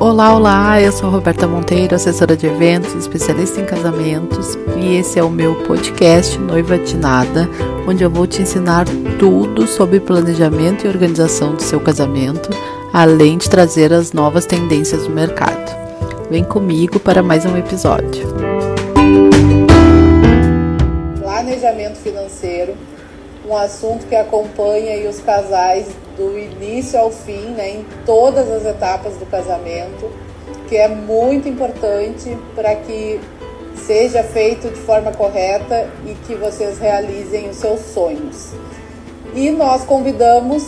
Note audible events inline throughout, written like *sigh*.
Olá, olá, eu sou Roberta Monteiro, assessora de eventos, especialista em casamentos, e esse é o meu podcast Noiva de Nada, onde eu vou te ensinar tudo sobre planejamento e organização do seu casamento, além de trazer as novas tendências do mercado. Vem comigo para mais um episódio. Planejamento financeiro, um assunto que acompanha os casais do início ao fim, né, em todas as etapas do casamento, que é muito importante para que seja feito de forma correta e que vocês realizem os seus sonhos. E nós convidamos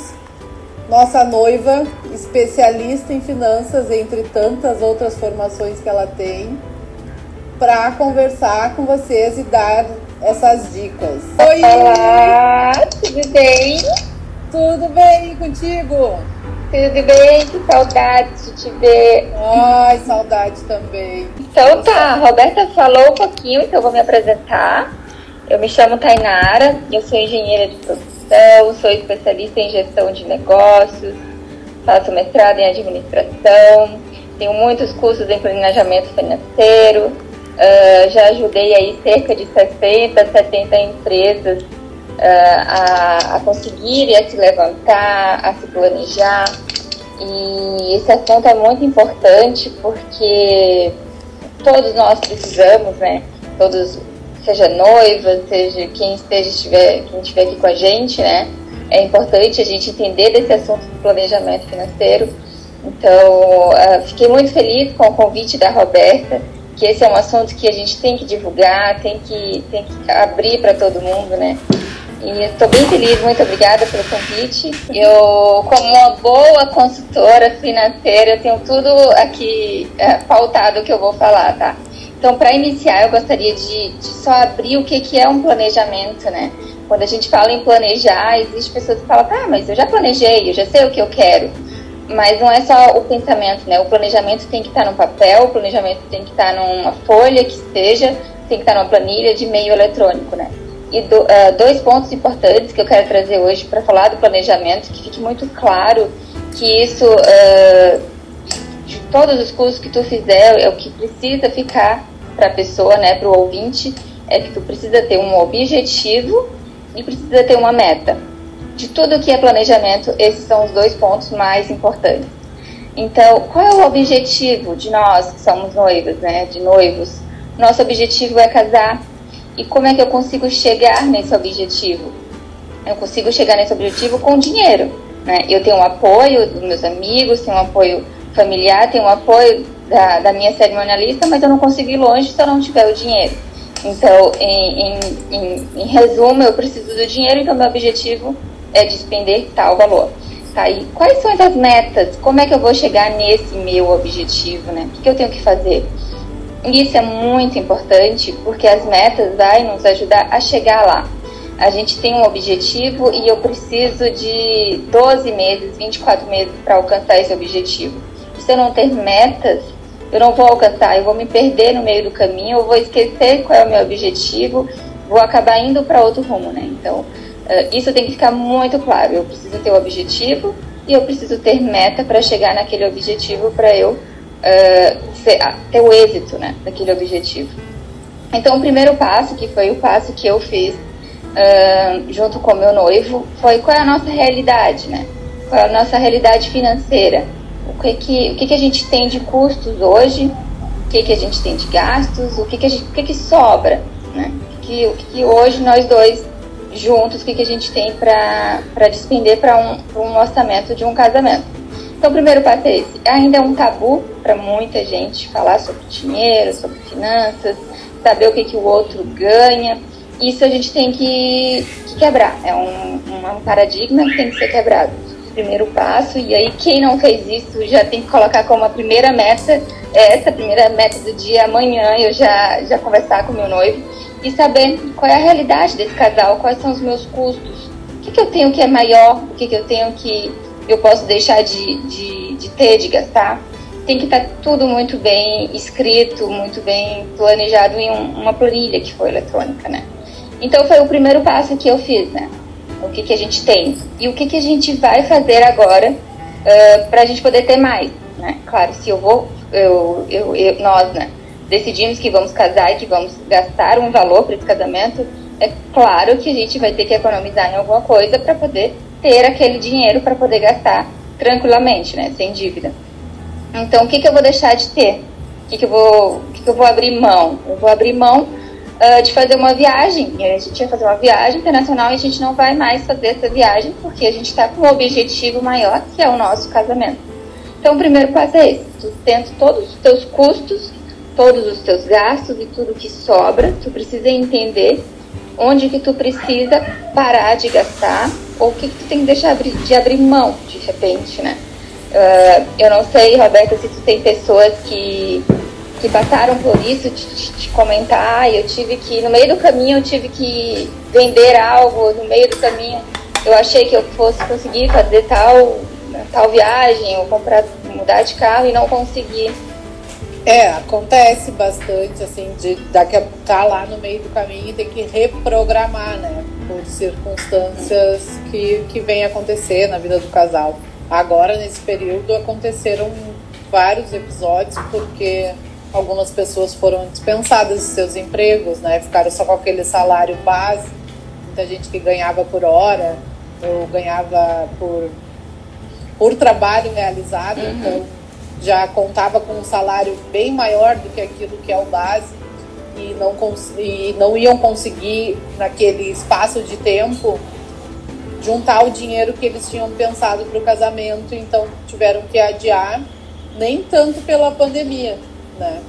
nossa noiva, especialista em finanças, entre tantas outras formações que ela tem, para conversar com vocês e dar essas dicas. Oi! Olá, tudo bem? Tudo bem contigo? Tudo bem, que saudade de te ver. Ai, saudade também. Então tá, a Roberta falou um pouquinho, então eu vou me apresentar. Eu me chamo Tainara, eu sou engenheira de produção, sou especialista em gestão de negócios, faço mestrado em administração, tenho muitos cursos em planejamento financeiro, uh, já ajudei aí cerca de 60, 70 empresas a, a conseguir a se levantar, a se planejar. E esse assunto é muito importante porque todos nós precisamos, né? Todos, seja noiva, seja quem esteja estiver, quem estiver aqui com a gente, né? É importante a gente entender desse assunto do planejamento financeiro. Então, uh, fiquei muito feliz com o convite da Roberta, que esse é um assunto que a gente tem que divulgar, tem que, tem que abrir para todo mundo, né? E estou bem feliz, muito obrigada pelo convite. Eu, como uma boa consultora financeira, tenho tudo aqui é, pautado que eu vou falar, tá? Então, para iniciar, eu gostaria de, de, só abrir o que, que é um planejamento, né? Quando a gente fala em planejar, existe pessoas que falam, tá, mas eu já planejei, eu já sei o que eu quero. Mas não é só o pensamento, né? O planejamento tem que estar no papel, o planejamento tem que estar numa folha que esteja, tem que estar numa planilha de meio eletrônico, né? E do, uh, dois pontos importantes que eu quero trazer hoje para falar do planejamento, que fique muito claro que isso, uh, de todos os cursos que tu fizer, é o que precisa ficar para a pessoa, né, para o ouvinte, é que tu precisa ter um objetivo e precisa ter uma meta. De tudo que é planejamento, esses são os dois pontos mais importantes. Então, qual é o objetivo de nós que somos noivas, né, de noivos? Nosso objetivo é casar, e como é que eu consigo chegar nesse objetivo? Eu consigo chegar nesse objetivo com dinheiro. Né? Eu tenho um apoio dos meus amigos, tenho um apoio familiar, tenho um apoio da, da minha cerimonialista, mas eu não consigo ir longe se eu não tiver o dinheiro. Então, em, em, em, em resumo, eu preciso do dinheiro, então meu objetivo é despender tal valor. Tá, e quais são as metas? Como é que eu vou chegar nesse meu objetivo, né? O que, que eu tenho que fazer? Isso é muito importante porque as metas vai nos ajudar a chegar lá. A gente tem um objetivo e eu preciso de 12 meses, 24 meses para alcançar esse objetivo. Se eu não ter metas, eu não vou alcançar, eu vou me perder no meio do caminho, eu vou esquecer qual é o meu objetivo, vou acabar indo para outro rumo, né? Então, isso tem que ficar muito claro. Eu preciso ter o um objetivo e eu preciso ter meta para chegar naquele objetivo para eu uh, ter o êxito né, daquele objetivo. Então, o primeiro passo, que foi o passo que eu fiz uh, junto com meu noivo, foi qual é a nossa realidade, né? Qual é a nossa realidade financeira? O que, que, o que, que a gente tem de custos hoje? O que, que a gente tem de gastos? O que, que, gente, o que, que sobra? Né? O, que, o que hoje nós dois juntos, o que, que a gente tem para despender para um, um orçamento de um casamento? Então, o primeiro passo é esse. Ainda é um tabu para muita gente falar sobre dinheiro, sobre finanças, saber o que, que o outro ganha. Isso a gente tem que, que quebrar. É um, um paradigma que tem que ser quebrado. Primeiro passo, e aí quem não fez isso já tem que colocar como a primeira meta, essa primeira meta do dia, amanhã eu já, já conversar com meu noivo e saber qual é a realidade desse casal, quais são os meus custos, o que, que eu tenho que é maior, o que, que eu tenho que eu posso deixar de, de, de ter, de gastar. Tem que estar tudo muito bem escrito, muito bem planejado em um, uma planilha que foi eletrônica, né? Então foi o primeiro passo que eu fiz, né? O que, que a gente tem e o que, que a gente vai fazer agora uh, para a gente poder ter mais, né? Claro, se eu vou, eu, eu, eu, nós, né, decidimos que vamos casar e que vamos gastar um valor para esse casamento, é claro que a gente vai ter que economizar em alguma coisa para poder ter aquele dinheiro para poder gastar tranquilamente, né, sem dívida. Então, o que, que eu vou deixar de ter? O que, que, eu, vou, o que, que eu vou abrir mão? Eu vou abrir mão uh, de fazer uma viagem. A gente ia fazer uma viagem internacional e a gente não vai mais fazer essa viagem porque a gente está com um objetivo maior, que é o nosso casamento. Então, o primeiro passo é esse: tu tens todos os teus custos, todos os teus gastos e tudo que sobra. Tu precisa entender onde que tu precisa parar de gastar ou o que, que tem que deixar de abrir mão de repente, né? Uh, eu não sei, Roberta, se tu tem pessoas que que passaram por isso, de, de comentar, eu tive que, no meio do caminho, eu tive que vender algo, no meio do caminho, eu achei que eu fosse conseguir fazer tal, tal viagem, ou comprar, mudar de carro e não consegui. É, acontece bastante, assim, de daqui a tá lá no meio do caminho e ter que reprogramar, né? Por circunstâncias que, que vem acontecer na vida do casal. Agora, nesse período, aconteceram vários episódios, porque Algumas pessoas foram dispensadas de seus empregos, né? Ficaram só com aquele salário base. Muita gente que ganhava por hora ou ganhava por, por trabalho realizado, uhum. então já contava com um salário bem maior do que aquilo que é o base e não, e não iam conseguir, naquele espaço de tempo, juntar o dinheiro que eles tinham pensado para o casamento, então tiveram que adiar, nem tanto pela pandemia, né?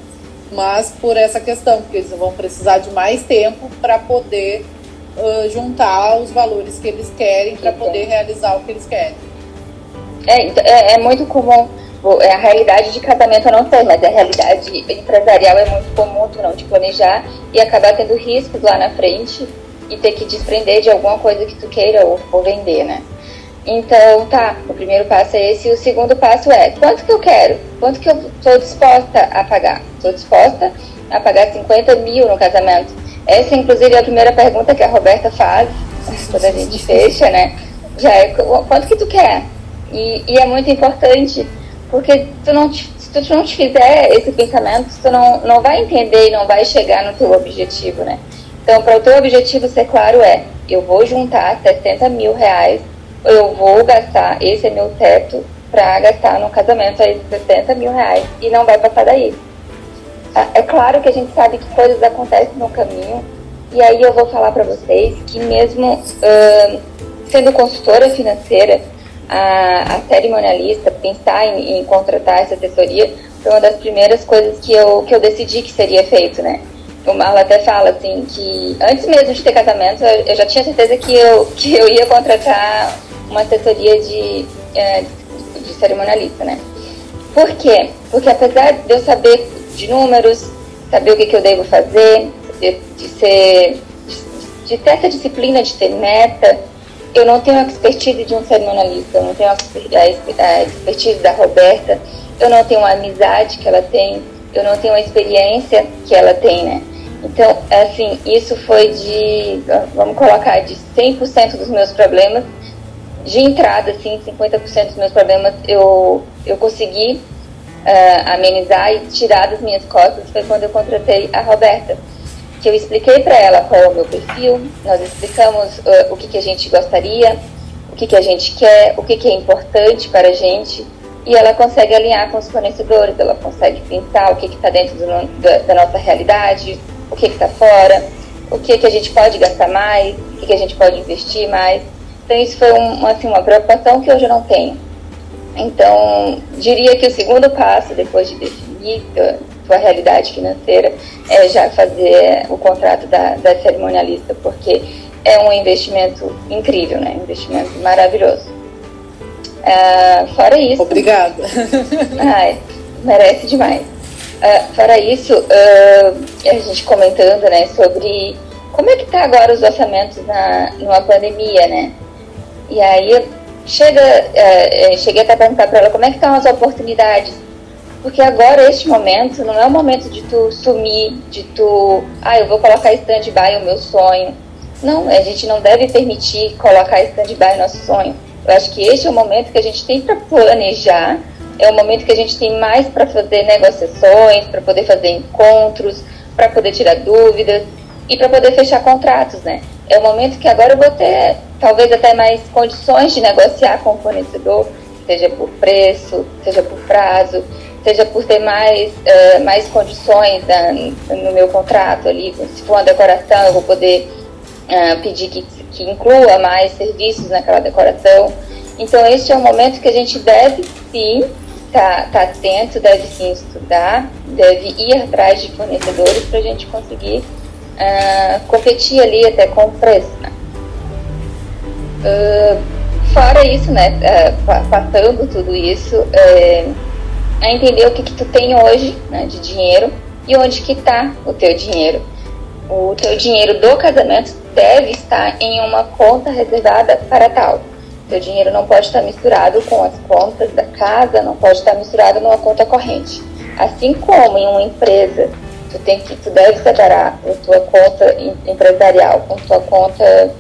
Mas por essa questão, porque eles vão precisar de mais tempo para poder uh, juntar os valores que eles querem para poder realizar o que eles querem. É, então, é, é, muito comum. É a realidade de casamento eu não sei, mas a realidade empresarial é muito comum tu não te planejar e acabar tendo riscos lá na frente e ter que desprender de alguma coisa que tu queira ou, ou vender, né? Então, tá, o primeiro passo é esse. E o segundo passo é: quanto que eu quero? Quanto que eu estou disposta a pagar? Estou disposta a pagar 50 mil no casamento? Essa, inclusive, é a primeira pergunta que a Roberta faz quando a gente *laughs* fecha, né? Já é quanto que tu quer? E, e é muito importante, porque tu não te, se tu não te fizer esse pensamento, tu não, não vai entender e não vai chegar no teu objetivo, né? Então, para o teu objetivo ser claro é: eu vou juntar 60 mil reais eu vou gastar, esse é meu teto para gastar no casamento aí 60 mil reais e não vai passar daí. Ah, é claro que a gente sabe que coisas acontecem no caminho e aí eu vou falar para vocês que mesmo uh, sendo consultora financeira, a, a cerimonialista, pensar em, em, contratar essa assessoria foi uma das primeiras coisas que eu, que eu decidi que seria feito, né? O Marlon até fala assim que antes mesmo de ter casamento eu, eu já tinha certeza que eu, que eu ia contratar uma assessoria de, é, de cerimonialista, né? Por quê? Porque apesar de eu saber de números, saber o que, que eu devo fazer, de, de ser de ter essa disciplina de ter meta, eu não tenho a expertise de um cerimonialista, eu não tenho a, expertise da Roberta, eu não tenho a amizade que ela tem, eu não tenho a experiência que ela tem, né? Então, assim, isso foi de, vamos colocar, de 100% dos meus problemas de entrada, assim, 50% dos meus problemas eu, eu consegui uh, amenizar e tirar das minhas costas foi quando eu contratei a Roberta. Que eu expliquei para ela qual é o meu perfil, nós explicamos uh, o que, que a gente gostaria, o que, que a gente quer, o que, que é importante para a gente, e ela consegue alinhar com os fornecedores, ela consegue pensar o que está dentro do, da, da, nossa realidade, o que está fora, o que, que a gente pode gastar mais, o que, que a gente pode investir mais. Então isso foi um, assim, uma preocupação que hoje eu não tenho. Então, diria que o segundo passo, depois de definir a tua realidade financeira, é já fazer o contrato da, da cerimonialista, porque é um investimento incrível, né? Um investimento maravilhoso. Uh, fora isso. Obrigada. *laughs* ai, merece demais. Uh, fora isso, uh, a gente comentando, né, sobre como é que tá agora os orçamentos na, numa pandemia, né? E aí chega, é, é, cheguei até a perguntar para ela como é que estão as oportunidades. Porque agora, este momento, não é o momento de tu sumir, de tu, ah, eu vou colocar stand-by o meu sonho. Não, a gente não deve permitir colocar stand-by o nosso sonho. Eu acho que este é o momento que a gente tem para planejar, é o momento que a gente tem mais para fazer negociações, para poder fazer encontros, para poder tirar dúvidas e para poder fechar contratos, né? É o momento que agora eu vou ter talvez até mais condições de negociar com o fornecedor, seja por preço, seja por prazo, seja por ter mais, uh, mais condições uh, no meu contrato ali. Se for uma decoração, eu vou poder uh, pedir que, que inclua mais serviços naquela decoração. Então, este é um momento que a gente deve sim estar tá, tá atento, deve sim estudar, deve ir atrás de fornecedores para a gente conseguir uh, competir ali até com o preço. Né? Fora isso, né, passando tudo isso, a entender o que, que tu tem hoje né, de dinheiro e onde que está o teu dinheiro. O teu dinheiro do casamento deve estar em uma conta reservada para tal. Teu dinheiro não pode estar misturado com as contas da casa, não pode estar misturado numa conta corrente. Assim como em uma empresa, tu tem que tu deve separar a tua conta empresarial com tua conta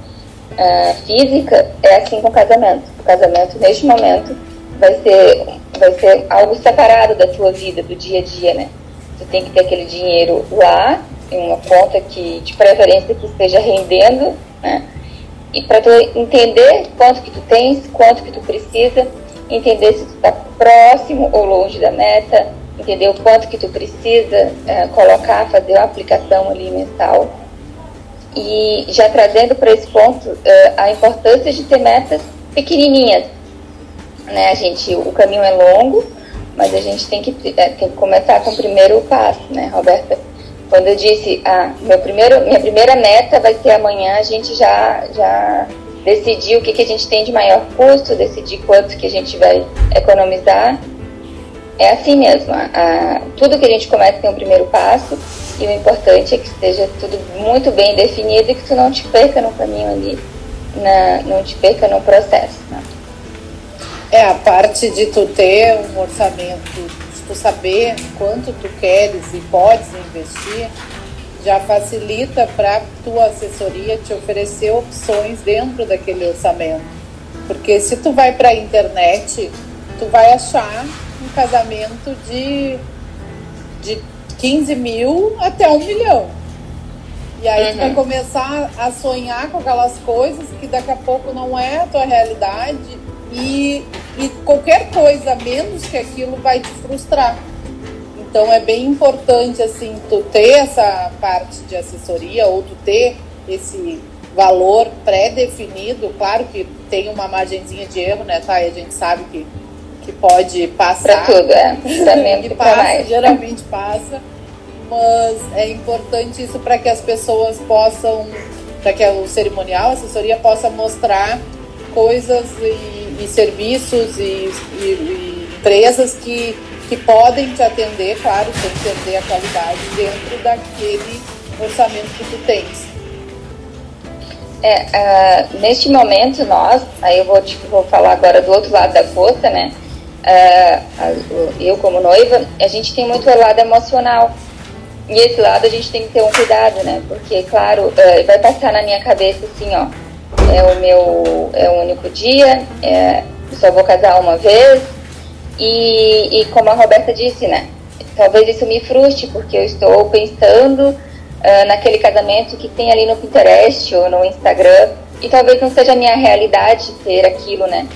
uh, física, é assim com o casamento. O casamento neste momento vai ser vai ser algo separado da tua vida, do dia a dia, né? Tu tem que ter aquele dinheiro lá em uma conta que de preferência que esteja rendendo, né? E para tu entender quanto que tu tens, quanto que tu precisa, entender se tu está próximo ou longe da meta, entender o quanto que tu precisa é, colocar, fazer uma aplicação ali mensal. E já trazendo para esse ponto é, a importância de ter metas pequenininhas. Né? A gente, o caminho é longo, mas a gente tem que, é, tem que começar com o primeiro passo, né, Roberta? Quando eu disse, ah, meu primeiro, minha primeira meta vai ser amanhã, a gente já, já decidiu o que, que a gente tem de maior custo, decidir quanto que a gente vai economizar. É assim mesmo, tudo que a gente começa tem um primeiro passo e o importante é que esteja tudo muito bem definido e que tu não te perca no caminho ali, na, não te perca no processo. Né? É, a parte de tu ter um orçamento tu saber quanto tu queres e podes investir, já facilita para tua assessoria te oferecer opções dentro daquele orçamento. Porque se tu vai para a internet, tu vai achar um casamento de, de 15 mil até um milhão. E aí uhum. tu vai uhum. começar a sonhar com aquelas coisas que daqui a pouco não é a tua realidade e e qualquer coisa menos que aquilo vai te frustrar. Então é bem importante assim tu ter essa parte de assessoria ou tu ter esse valor pré-definido, claro que tem uma margenzinha de erro, né, tá? E a gente sabe que, que pode passar. Pra tudo, é. *laughs* Também e passa, mais. geralmente passa. Mas é importante isso para que as pessoas possam, para que o cerimonial, a assessoria possa mostrar coisas e e serviços e, e, e, empresas que, que podem te atender, claro, sem perder a qualidade dentro daquele orçamento que tu tens. É, uh, neste momento nós, aí eu vou, tipo, vou falar agora do outro lado da força, né? Uh, eu como noiva, a gente tem muito lado emocional. E esse lado a gente tem que ter um cuidado, né? Porque, claro, uh, vai passar na minha cabeça assim, ó, é o meu é o único dia, é, só vou casar uma vez. E, e como a Roberta disse, né? Talvez isso me frustre, porque eu estou pensando uh, naquele casamento que tem ali no Pinterest ou no Instagram, e talvez não seja a minha realidade ter aquilo, né?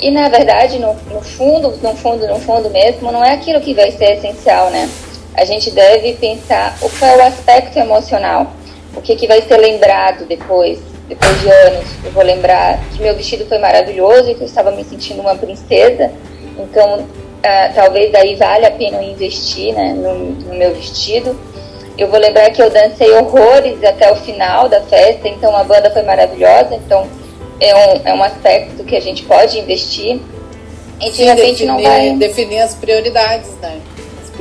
E na verdade, no, no fundo, no fundo, no fundo mesmo, não é aquilo que vai ser essencial, né? A gente deve pensar o qual é o aspecto emocional, o que, que vai ser lembrado depois, depois de anos, eu vou lembrar que meu vestido foi maravilhoso e que eu estava me sentindo uma princesa. Então, uh, talvez daí vale a pena eu investir né, no, no, meu vestido. Eu vou lembrar que eu dancei horrores até o final da festa, então a banda foi maravilhosa. Então, é um, é um aspecto que a gente pode investir. E de Sim, repente definir, não vai. Definir as prioridades, né?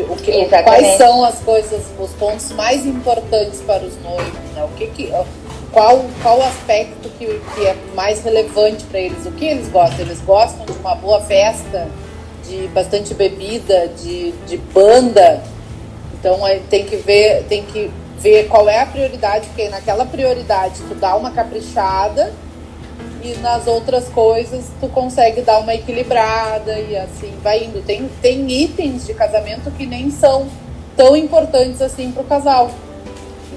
O que, quais são as coisas, os pontos mais importantes para os noivos, né? O que, que qual, qual aspecto que, que é mais relevante para eles, o que eles gostam. Eles gostam de uma boa festa, de bastante bebida, de, de banda. Então tem que ver, tem que ver qual é a prioridade, porque naquela prioridade tu dá uma caprichada e nas outras coisas tu consegue dar uma equilibrada e assim vai indo. Tem, tem itens de casamento que nem são tão importantes assim pro casal.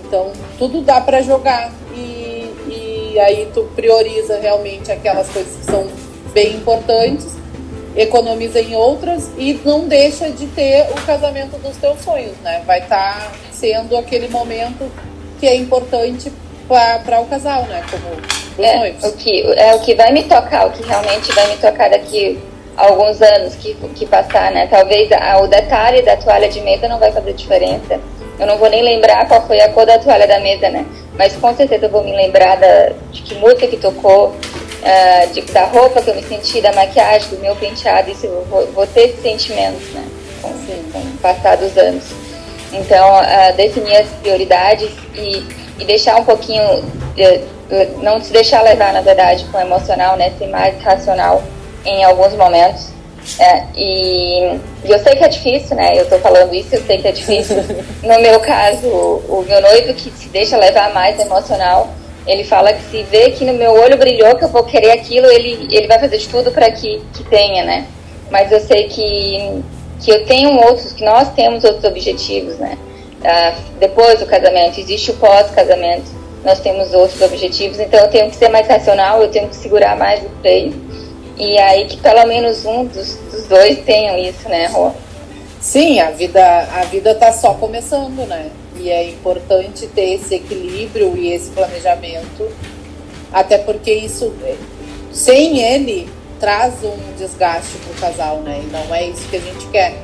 Então tudo dá para jogar e, e aí tu prioriza realmente aquelas coisas que são bem importantes, economiza em outras e não deixa de ter o casamento dos teus sonhos, né? Vai estar tá sendo aquele momento que é importante para o casal, né? Como é, o que é o que vai me tocar, o que realmente vai me tocar daqui alguns anos que, que passar, né? Talvez a, o detalhe da toalha de mesa não vai fazer diferença. Eu não vou nem lembrar qual foi a cor da toalha da mesa, né? Mas com certeza eu vou me lembrar da, de que música que tocou, uh, de, da roupa que eu me senti, da maquiagem, do meu penteado. Isso eu vou, vou ter esses sentimentos, né? Com, com o passar dos anos. Então, uh, definir as prioridades e e deixar um pouquinho, é, não se deixar levar, na verdade, com o emocional, né? Ser mais racional em alguns momentos. É, e, e, eu sei que é difícil, né? Eu tô falando isso, eu sei que é difícil. *laughs* No meu caso, o, o meu noivo que se deixa levar mais emocional, ele fala que se vê que no meu olho brilhou que eu vou querer aquilo, ele, ele vai fazer de tudo para que, que tenha, né? Mas eu sei que, que eu tenho outros, que nós temos outros objetivos, né? Ah, depois do casamento, existe o pós-casamento, nós temos outros objetivos, então eu tenho que ser mais racional, eu tenho que segurar mais o freio, e aí que pelo menos um dos, dos dois tenham isso, né, Rô? Sim, a vida a vida está só começando, né? E é importante ter esse equilíbrio e esse planejamento, até porque isso, sem ele, traz um desgaste para o casal, né? E não é isso que a gente quer.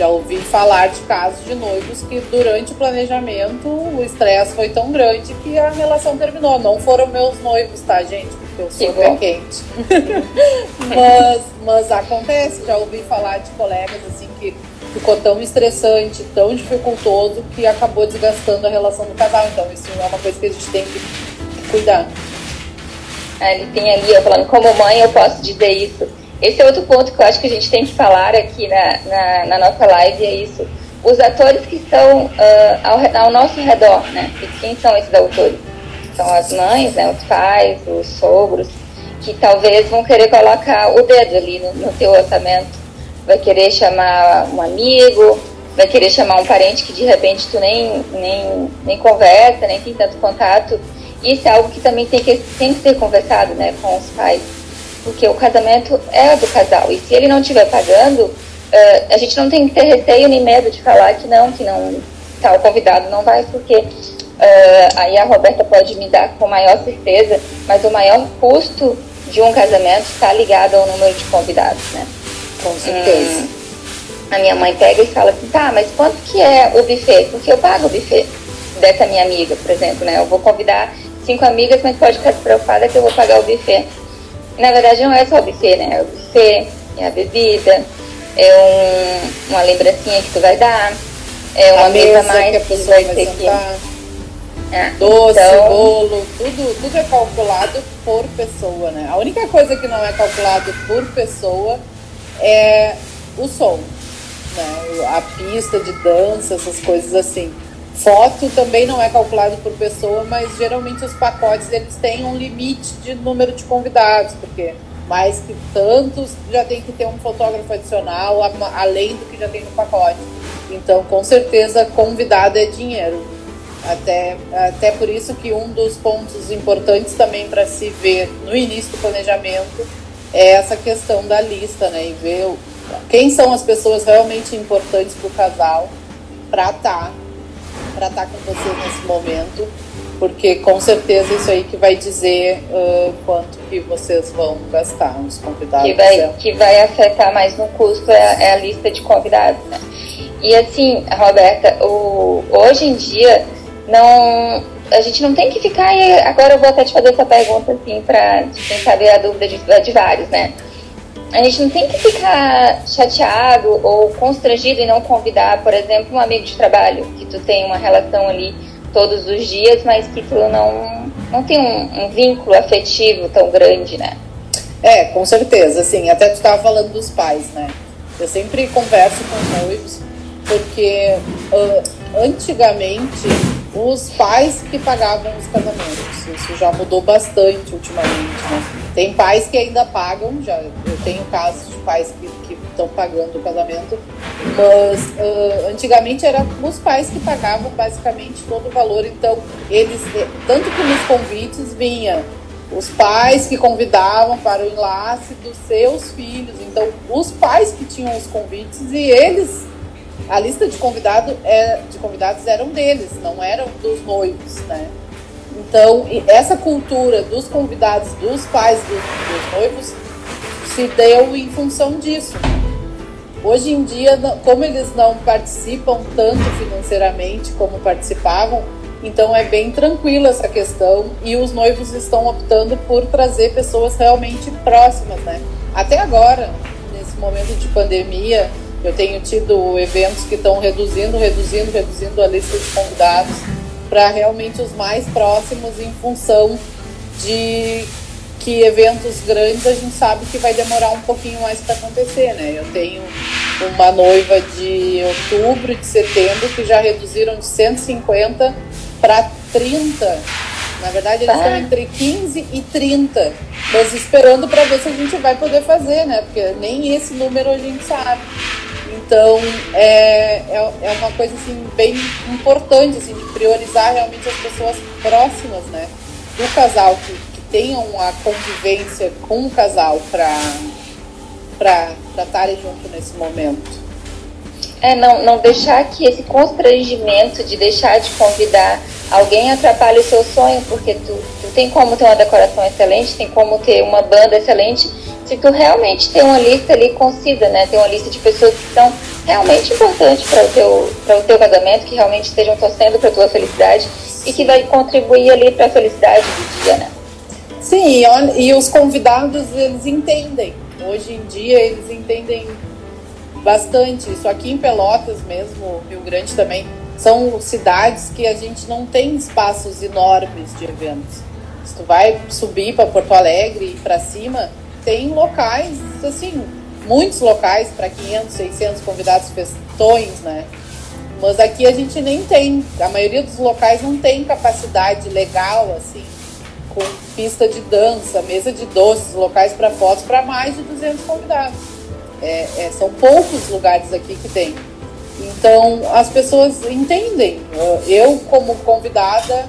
Já ouvi falar de casos de noivos que durante o planejamento o estresse foi tão grande que a relação terminou. Não foram meus noivos, tá, gente? Porque eu sou pé quente. *laughs* mas, mas acontece, já ouvi falar de colegas assim que ficou tão estressante, tão dificultoso que acabou desgastando a relação do casal. Então isso é uma coisa que a gente tem que cuidar. Ele tem ali, eu falando, como mãe eu posso dizer isso esse é outro ponto que eu acho que a gente tem que falar aqui na, na, na nossa live, é isso. Os atores que estão uh, ao, ao, nosso redor, né? E quem são esses autores? São as mães, né? os pais, os sogros, que talvez vão querer colocar o dedo ali no, no teu orçamento. Vai querer chamar um amigo, vai querer chamar um parente que de repente tu nem, nem, nem conversa, nem tem tanto contato. Isso é algo que também tem que, tem que ser conversado né, com os pais porque o casamento é do casal. E se ele não estiver pagando, uh, a gente não tem que ter receio nem medo de falar que não, que não tá, o convidado não vai, porque uh, aí a Roberta pode me dar com maior certeza, mas o maior custo de um casamento está ligado ao número de convidados, né? Com certeza. Hum, a minha mãe pega e fala assim, tá, mas quanto que é o buffet? Porque eu pago o buffet dessa minha amiga, por exemplo, né? Eu vou convidar cinco amigas, mas pode ficar preocupada que eu vou pagar o buffet. Na verdade, não é só o buffet, né? É o buffet, é a bebida, é um, uma lembrancinha que tu vai dar, é uma a mesa, mais que a pessoa vai sentar. É, Doce, então... bolo, tudo, tudo é calculado por pessoa, né? A única coisa que não é calculado por pessoa é o som, né? A pista de dança, essas coisas assim. Foto também não é calculado por pessoa, mas geralmente os pacotes eles têm um limite de número de convidados, porque mais que tantos já tem que ter um fotógrafo adicional, além do que já tem no pacote. Então, com certeza, convidado é dinheiro. Até, até por isso que um dos pontos importantes também para se ver no início do planejamento é essa questão da lista, né? E ver quem são as pessoas realmente importantes para o casal para estar tá para estar tá com você nesse momento, porque com certeza isso aí que vai dizer uh, quanto que vocês vão gastar, os convidados. Que vai, que vai afetar mais no custo é, a, é a lista de convidados, né? E assim, Roberta, o, hoje em dia não a gente não tem que ficar. Agora eu vou até te fazer essa pergunta assim para quem saber a dúvida de, de vários, né? A gente não tem que ficar chateado ou constrangido em não convidar, por exemplo, um amigo de trabalho que tu tem uma relação ali todos os dias, mas que tu não, não tem um, um vínculo afetivo tão grande, né? É, com certeza, assim, até tu estava falando dos pais, né? Eu sempre converso com os noivos, porque uh, antigamente os pais que pagavam os casamentos, isso já mudou bastante ultimamente, né? Tem pais que ainda pagam, já eu tenho casos de pais que estão pagando o casamento, mas uh, antigamente eram os pais que pagavam basicamente todo o valor, então eles, eh, tanto que nos convites vinha os pais que convidavam para o enlace dos seus filhos, então os pais que tinham os convites e eles, a lista de, convidado é, de convidados eram deles, não eram dos noivos, né? Então, essa cultura dos convidados, dos pais dos, dos noivos, se deu em função disso. Hoje em dia, como eles não participam tanto financeiramente como participavam, então é bem tranquila essa questão e os noivos estão optando por trazer pessoas realmente próximas, né? Até agora, nesse momento de pandemia, eu tenho tido eventos que estão reduzindo, reduzindo, reduzindo a lista de convidados para realmente os mais próximos em função de que eventos grandes a gente sabe que vai demorar um pouquinho mais para acontecer, né? Eu tenho uma noiva de outubro, de setembro, que já reduziram de 150 para 30. Na verdade, eles estão entre 15 e 30. Mas esperando para ver se a gente vai poder fazer, né? Porque nem esse número a gente sabe. Então, é, é, é uma coisa assim, bem importante, assim, de priorizar realmente as pessoas próximas, né? Do casal, que, que tenham a convivência com o casal para estarem junto nesse momento. É, não, não deixar que esse constrangimento de deixar de convidar alguém atrapalhe o seu sonho, porque tu, tu tem como ter uma decoração excelente, tem como ter uma banda excelente, se tu realmente tem uma lista ali concisa, né? Tem uma lista de pessoas que são realmente importantes para o teu para o teu casamento, que realmente estejam torcendo para tua felicidade e que vai contribuir ali para a felicidade do dia, né? Sim, e os convidados eles entendem. Hoje em dia eles entendem bastante isso. Aqui em Pelotas mesmo, Rio Grande também, são cidades que a gente não tem espaços enormes de eventos. Se tu vai subir para Porto Alegre e para cima, tem locais, assim, muitos locais para 500, 600 convidados festões, né? Mas aqui a gente nem tem, a maioria dos locais não tem capacidade legal, assim, com pista de dança, mesa de doces, locais para fotos para mais de 200 convidados. É, é, são poucos lugares aqui que tem. Então as pessoas entendem. Eu, como convidada,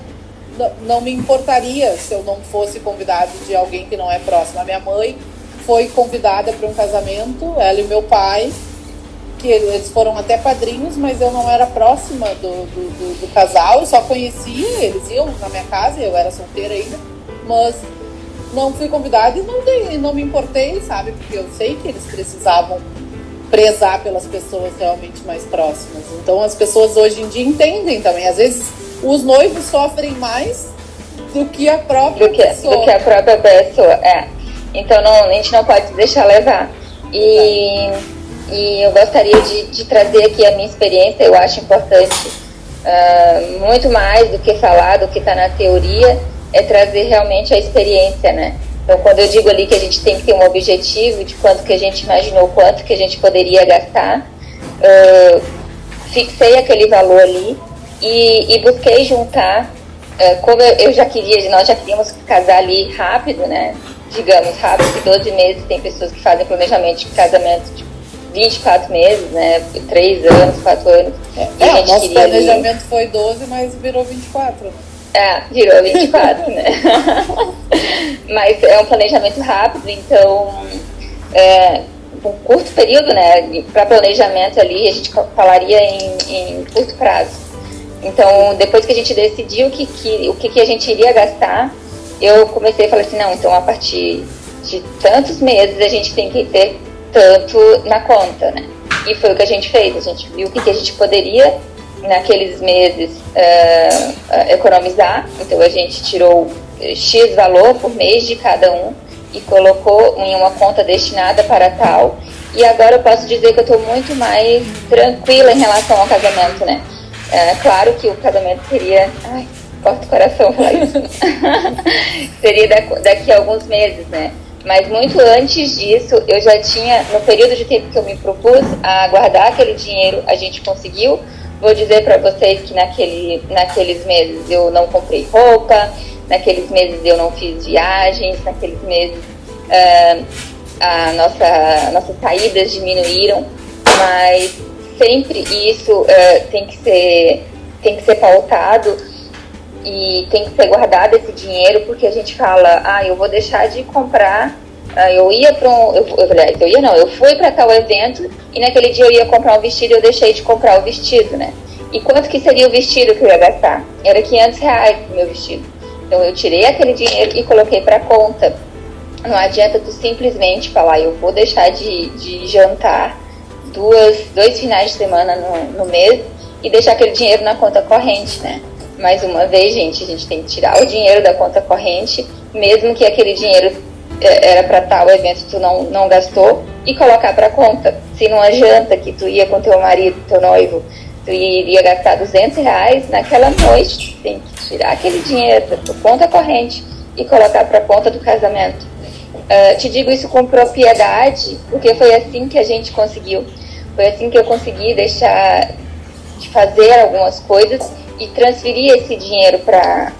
não me importaria se eu não fosse convidado de alguém que não é próximo. A minha mãe foi convidada para um casamento, ela e meu pai, que eles foram até padrinhos, mas eu não era próxima do, do, do, do casal, eu só conhecia, eles iam na minha casa, eu era solteira ainda, mas não fui convidada e não, dei, não me importei, sabe? Porque eu sei que eles precisavam prezar pelas pessoas realmente mais próximas. Então as pessoas hoje em dia entendem também. Às vezes os noivos sofrem mais do que a própria do que, pessoa. Do que a própria pessoa, é. Então não, a gente não pode deixar levar. E, e eu gostaria de, de trazer aqui a minha experiência, eu acho importante, uh, muito mais do que falar, do que está na teoria, é trazer realmente a experiência, né? Então, quando eu digo ali que a gente tem que ter um objetivo de quanto que a gente imaginou, quanto que a gente poderia gastar, uh, fixei aquele valor ali e, e busquei juntar, uh, como eu, eu, já queria, nós já queríamos casar ali rápido, né? Digamos, rápido, que 12 meses, tem pessoas que fazem planejamento de casamento de 24 meses, né? 3 anos, 4 anos. É, é o nosso planejamento ali... foi 12, mas virou 24, né? É, virou 24, né? *laughs* Mas é um planejamento rápido, então, é, um curto período, né? Para planejamento ali, a gente falaria em, em, curto prazo. Então, depois que a gente decidiu o que, que, o que, que a gente iria gastar, eu comecei a falar assim: não, então a partir de tantos meses a gente tem que ter tanto na conta, né? E foi o que a gente fez. A gente viu o que, que a gente poderia naqueles meses uh, economizar. Então a gente tirou X valor por mês de cada um e colocou em uma conta destinada para tal. E agora eu posso dizer que eu estou muito mais tranquila em relação ao casamento, né? É, claro que o casamento seria. Ai, corta o coração falar isso. *laughs* seria daqui a alguns meses, né? Mas muito antes disso, eu já tinha, no período de tempo que eu me propus a guardar aquele dinheiro, a gente conseguiu Vou dizer para vocês que naquele, naqueles meses eu não comprei roupa, naqueles meses eu não fiz viagens, naqueles meses uh, a nossa, nossas saídas diminuíram, mas sempre isso uh, tem, que ser, tem que ser pautado e tem que ser guardado esse dinheiro porque a gente fala, ah, eu vou deixar de comprar ah, eu ia para um. Eu, eu, eu ia não, eu fui para tal evento e naquele dia eu ia comprar um vestido e eu deixei de comprar o vestido, né? E quanto que seria o vestido que eu ia gastar? Era 500 reais o meu vestido. Então eu tirei aquele dinheiro e coloquei para conta. Não adianta tu simplesmente falar, eu vou deixar de, de jantar duas, dois finais de semana no, no mês e deixar aquele dinheiro na conta corrente, né? Mais uma vez, gente, a gente tem que tirar o dinheiro da conta corrente, mesmo que aquele dinheiro é, era para tal evento tu não, não gastou e colocar para conta. Se numa janta que tu ia com teu marido, teu noivo, tu iria gastar 200 reais, naquela noite tem que tirar aquele dinheiro da tua conta corrente e colocar para conta do casamento. Uh, te digo isso com propriedade, porque foi assim que a gente conseguiu. Foi assim que eu consegui deixar de fazer algumas coisas e transferir esse dinheiro para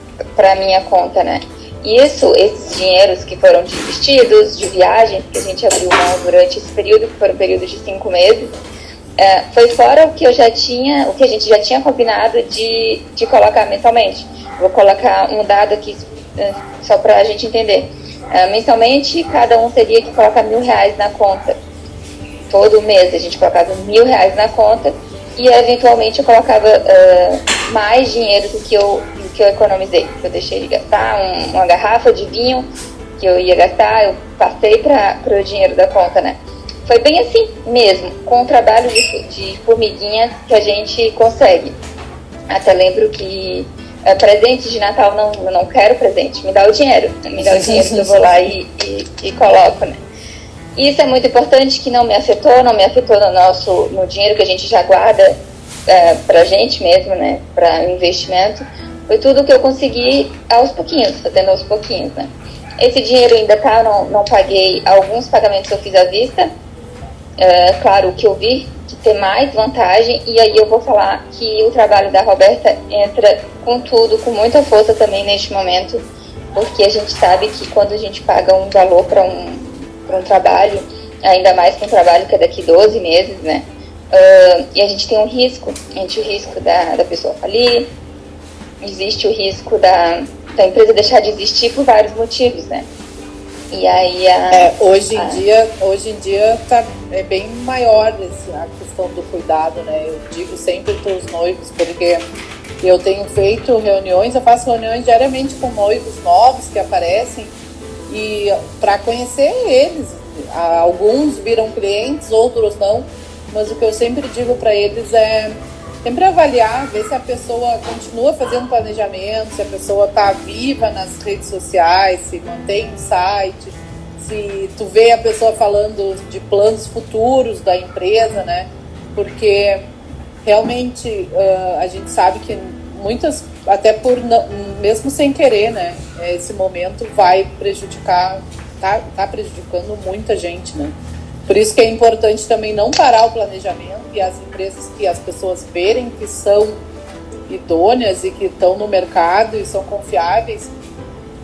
a minha conta, né? Isso, esses dinheiros que foram de vestidos, de viagens, que a gente abriu mão durante esse período, que foram períodos de cinco meses, é, foi fora o que eu já tinha, o que a gente já tinha combinado de, de colocar mensalmente. Vou colocar um dado aqui é, só para a gente entender. É, mensalmente, cada um teria que colocar mil reais na conta. Todo mês a gente colocava mil reais na conta e eventualmente eu colocava uh, mais dinheiro do que eu que eu economizei. Eu deixei de gastar um, uma garrafa de vinho que eu ia gastar, eu passei para o dinheiro da conta, né? Foi bem assim mesmo, com o trabalho de, de formiguinha que a gente consegue. Até lembro que é, presente de Natal não, eu não quero presente, me dá o dinheiro, me dá o dinheiro que eu vou lá e, e, e coloco, né? Isso é muito importante que não me afetou, não me afetou no nosso no dinheiro que a gente já guarda é, para gente mesmo, né? Para investimento, foi tudo que eu consegui aos pouquinhos, fazendo aos pouquinhos, né? Esse dinheiro ainda tá, não, não paguei alguns pagamentos que eu fiz à vista. É, claro, que eu vi de ter mais vantagem, e aí eu vou falar que o trabalho da Roberta entra com tudo, com muita força também neste momento, porque a gente sabe que quando a gente paga um valor para um, um trabalho, ainda mais para um trabalho que é daqui 12 meses, né? Uh, e a gente tem um risco, a gente o risco da, da pessoa falir, existe o risco da, da empresa deixar de existir por vários motivos, né? E aí a, é, hoje em a... dia, hoje em dia tá, é bem maior esse, a questão do cuidado, né? Eu digo sempre para os noivos, porque eu tenho feito reuniões, eu faço reuniões diariamente com noivos novos que aparecem e para conhecer eles, alguns viram clientes, outros não, mas o que eu sempre digo para eles é sempre avaliar, ver se a pessoa continua fazendo planejamento, se a pessoa está viva nas redes sociais, se mantém no site, se tu vê a pessoa falando de planos futuros da empresa, né? Porque realmente uh, a gente sabe que muitas, até por mesmo sem querer, né? Esse momento vai prejudicar, tá, tá prejudicando muita gente, né? Por isso que é importante também não parar o planejamento e as empresas que as pessoas verem que são idôneas e que estão no mercado e são confiáveis,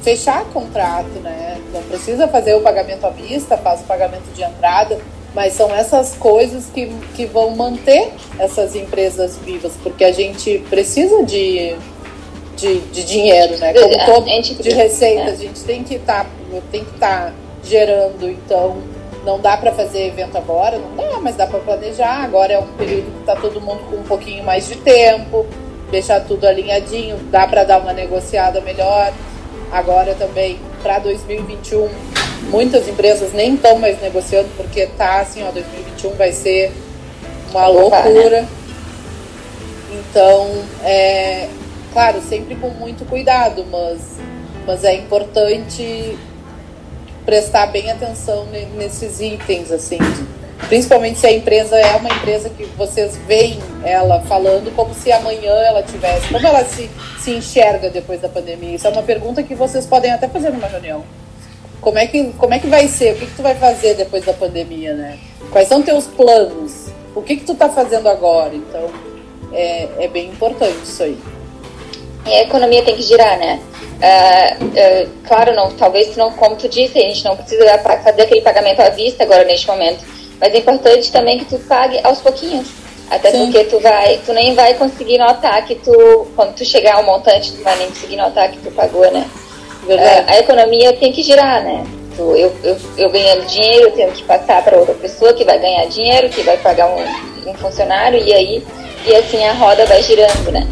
fechar contrato, né? Não precisa fazer o pagamento à vista, faz o pagamento de entrada, mas são essas coisas que, que vão manter essas empresas vivas, porque a gente precisa de, de, de dinheiro, né? Como todo, de receita, é. a gente tem que estar tá, estar tá gerando, então não dá para fazer evento agora, não dá, mas dá para planejar. Agora é um período que está todo mundo com um pouquinho mais de tempo, deixar tudo alinhadinho, dá para dar uma negociada melhor. Agora também para 2021, muitas empresas nem estão mais negociando porque tá assim, ó, 2021 vai ser uma loucura. Então, é, claro, sempre com muito cuidado, mas, mas é importante prestar bem atenção nesses itens, assim, principalmente se a empresa é uma empresa que vocês veem ela falando como se amanhã ela tivesse, como ela se, se enxerga depois da pandemia. Isso é uma pergunta que vocês podem até fazer numa reunião. Como é que, como é que vai ser? O que, que tu vai fazer depois da pandemia, né? Quais são teus planos? O que, que tu tá fazendo agora? Então, é, é bem importante isso aí. E a economia tem que girar, né? Uh, uh, claro, não, talvez não, como tu disse, a gente não precisa fazer aquele pagamento à vista agora neste momento, mas é importante também que tu pague aos pouquinhos. Até Sim. porque tu vai, tu nem vai conseguir notar que tu, quando tu chegar ao montante, tu vai nem conseguir notar que tu pagou, né? Uh, a economia tem que girar, né? Tu, eu, eu, eu ganhando dinheiro, eu tenho que passar para outra pessoa que vai ganhar dinheiro, que vai pagar um, um funcionário, e aí, e assim a roda vai girando, né?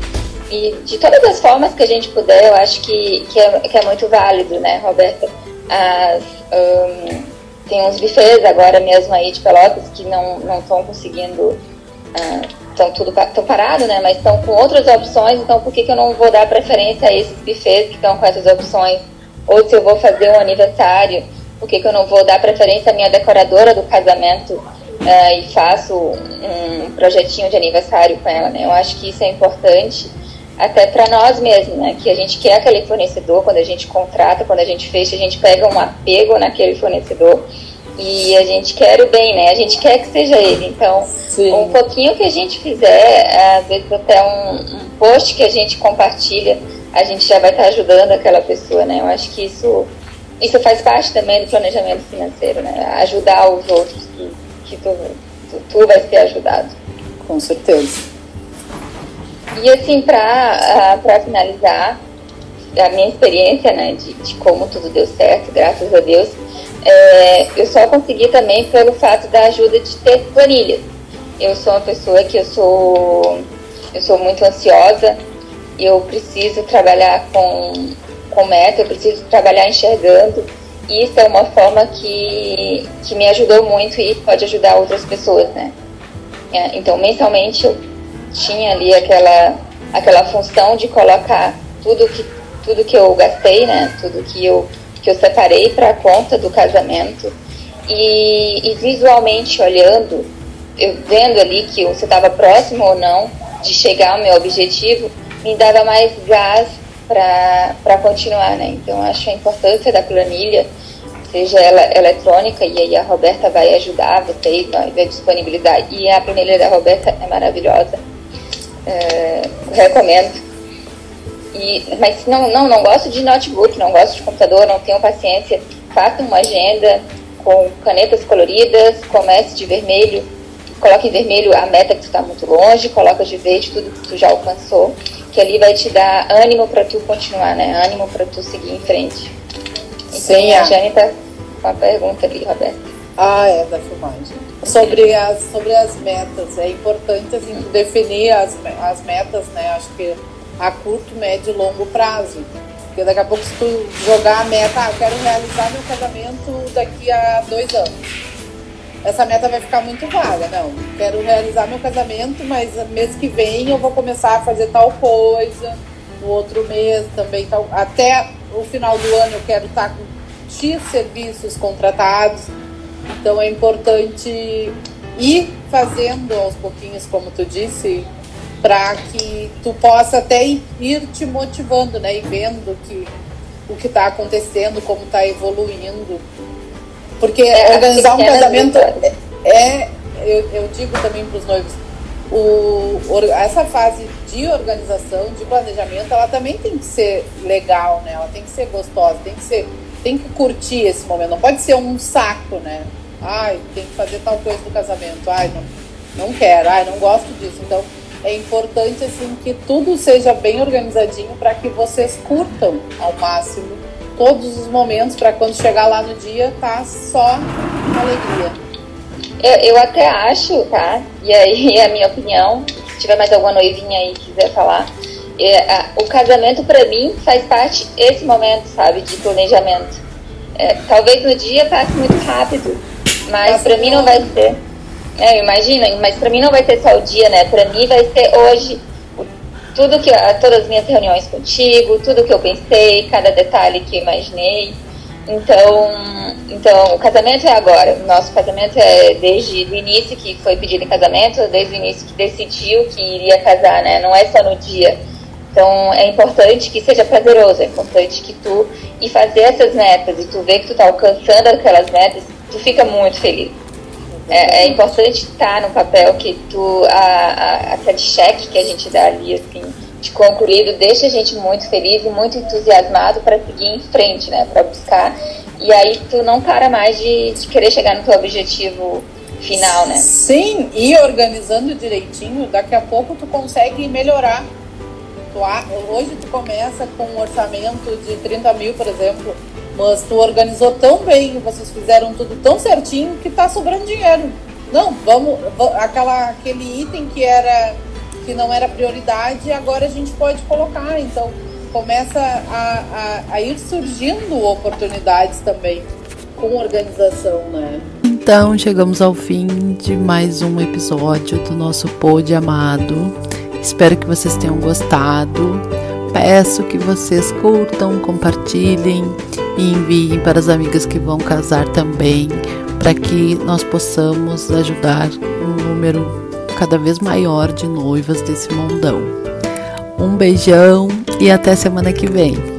E de todas as formas que a gente puder, eu acho que, que, é, que é muito válido, né, Roberta? As, um, tem uns bufês agora mesmo aí de Pelotas que não estão conseguindo, estão uh, tudo tão parado, né? Mas estão com outras opções, então por que, que eu não vou dar preferência a esses bufês que estão com essas opções? Ou se eu vou fazer um aniversário, por que, que eu não vou dar preferência à minha decoradora do casamento uh, e faço um projetinho de aniversário com ela, né? Eu acho que isso é importante até para nós mesmos, né? Que a gente quer aquele fornecedor, quando a gente contrata, quando a gente fecha, a gente pega um apego naquele fornecedor e a gente quer o bem, né? A gente quer que seja ele. Então, Sim. um pouquinho que a gente fizer, às vezes até um, um, post que a gente compartilha, a gente já vai estar ajudando aquela pessoa, né? Eu acho que isso, isso faz parte também do planejamento financeiro, né? Ajudar os outros que, que tu, tu, tu vai ser ajudado. Com certeza. E assim, para uh, finalizar, a minha experiência, né, de, de, como tudo deu certo, graças a Deus, é, eu só consegui também pelo fato da ajuda de ter planilhas. Eu sou uma pessoa que eu sou, eu sou muito ansiosa, eu preciso trabalhar com, com meta, eu preciso trabalhar enxergando, e isso é uma forma que, que me ajudou muito e pode ajudar outras pessoas, né? É, então, mensalmente, eu tinha ali aquela, aquela função de colocar tudo que, tudo que eu gastei, né? Tudo que eu, que eu separei para a conta do casamento. E, e, visualmente olhando, eu vendo ali que você estava próximo ou não de chegar ao meu objetivo, me dava mais gás para continuar, né? Então, acho a importância da planilha, seja ela eletrônica, e aí a Roberta vai ajudar vocês, vai disponibilizar. E a planilha da Roberta é maravilhosa é, recomendo. E, mas não, não, não gosto de notebook, não gosto de computador, não tenho paciência. Faça uma agenda com canetas coloridas, comece de vermelho, coloque em vermelho a meta que tu está muito longe, coloca de verde tudo que tu já alcançou, que ali vai te dar ânimo para tu continuar, né? Ânimo para tu seguir em frente. Então, Sim, a Jane tá com a pergunta ali, Roberto. Ah, é, da filmagem. Sobre as, sobre as metas, é importante assim, definir as, as metas, né? Acho que a curto, médio e longo prazo. Porque daqui a pouco, se tu jogar a meta, ah, eu quero realizar meu casamento daqui a dois anos. Essa meta vai ficar muito vaga, não. Quero realizar meu casamento, mas mês que vem eu vou começar a fazer tal coisa. No outro mês também tal. Até o final do ano eu quero estar com X serviços contratados então é importante ir fazendo aos pouquinhos, como tu disse, para que tu possa até ir te motivando, né? E vendo que o que está acontecendo, como está evoluindo. Porque é, organizar um casamento é, é, eu, eu digo também para os noivos, o, essa fase de organização, de planejamento, ela também tem que ser legal, né? Ela tem que ser gostosa, tem que ser tem que curtir esse momento, não pode ser um saco, né? Ai, tem que fazer tal coisa no casamento, ai, não, não quero, ai, não gosto disso. Então, é importante assim que tudo seja bem organizadinho para que vocês curtam ao máximo todos os momentos para quando chegar lá no dia tá só alegria. Eu, eu até acho, tá? E aí *laughs* a minha opinião, se tiver mais alguma noivinha aí que quiser falar, é, a, o casamento para mim faz parte esse momento, sabe, de planejamento. É, talvez no dia passe muito rápido, mas para mim não vai ser. É, imagina, mas para mim não vai ser só o dia, né? Para mim vai ser hoje tudo que todas as minhas reuniões contigo, tudo que eu pensei, cada detalhe que eu imaginei. Então, então o casamento é agora. O nosso casamento é desde o início que foi pedido em casamento, desde o início que decidiu que iria casar, né? Não é só no dia. Então é importante que seja prazeroso, é importante que tu e fazer essas metas e tu ver que tu tá alcançando aquelas metas, tu fica muito feliz. É, é importante estar no papel que tu a, a, a cheque que a gente dá ali assim de concluído deixa a gente muito feliz e muito entusiasmado para seguir em frente, né? Para buscar. E aí tu não para mais de, de querer chegar no teu objetivo final, né? Sim, e organizando direitinho, daqui a pouco tu consegue melhorar. Tu, hoje tu começa com um orçamento de 30 mil, por exemplo, mas tu organizou tão bem, vocês fizeram tudo tão certinho que tá sobrando dinheiro. Não, vamos, aquela, aquele item que era que não era prioridade, agora a gente pode colocar. Então começa a, a, a ir surgindo oportunidades também com organização, né? Então chegamos ao fim de mais um episódio do nosso Pod Amado. Espero que vocês tenham gostado. Peço que vocês curtam, compartilhem e enviem para as amigas que vão casar também, para que nós possamos ajudar um número cada vez maior de noivas desse mundão. Um beijão e até semana que vem.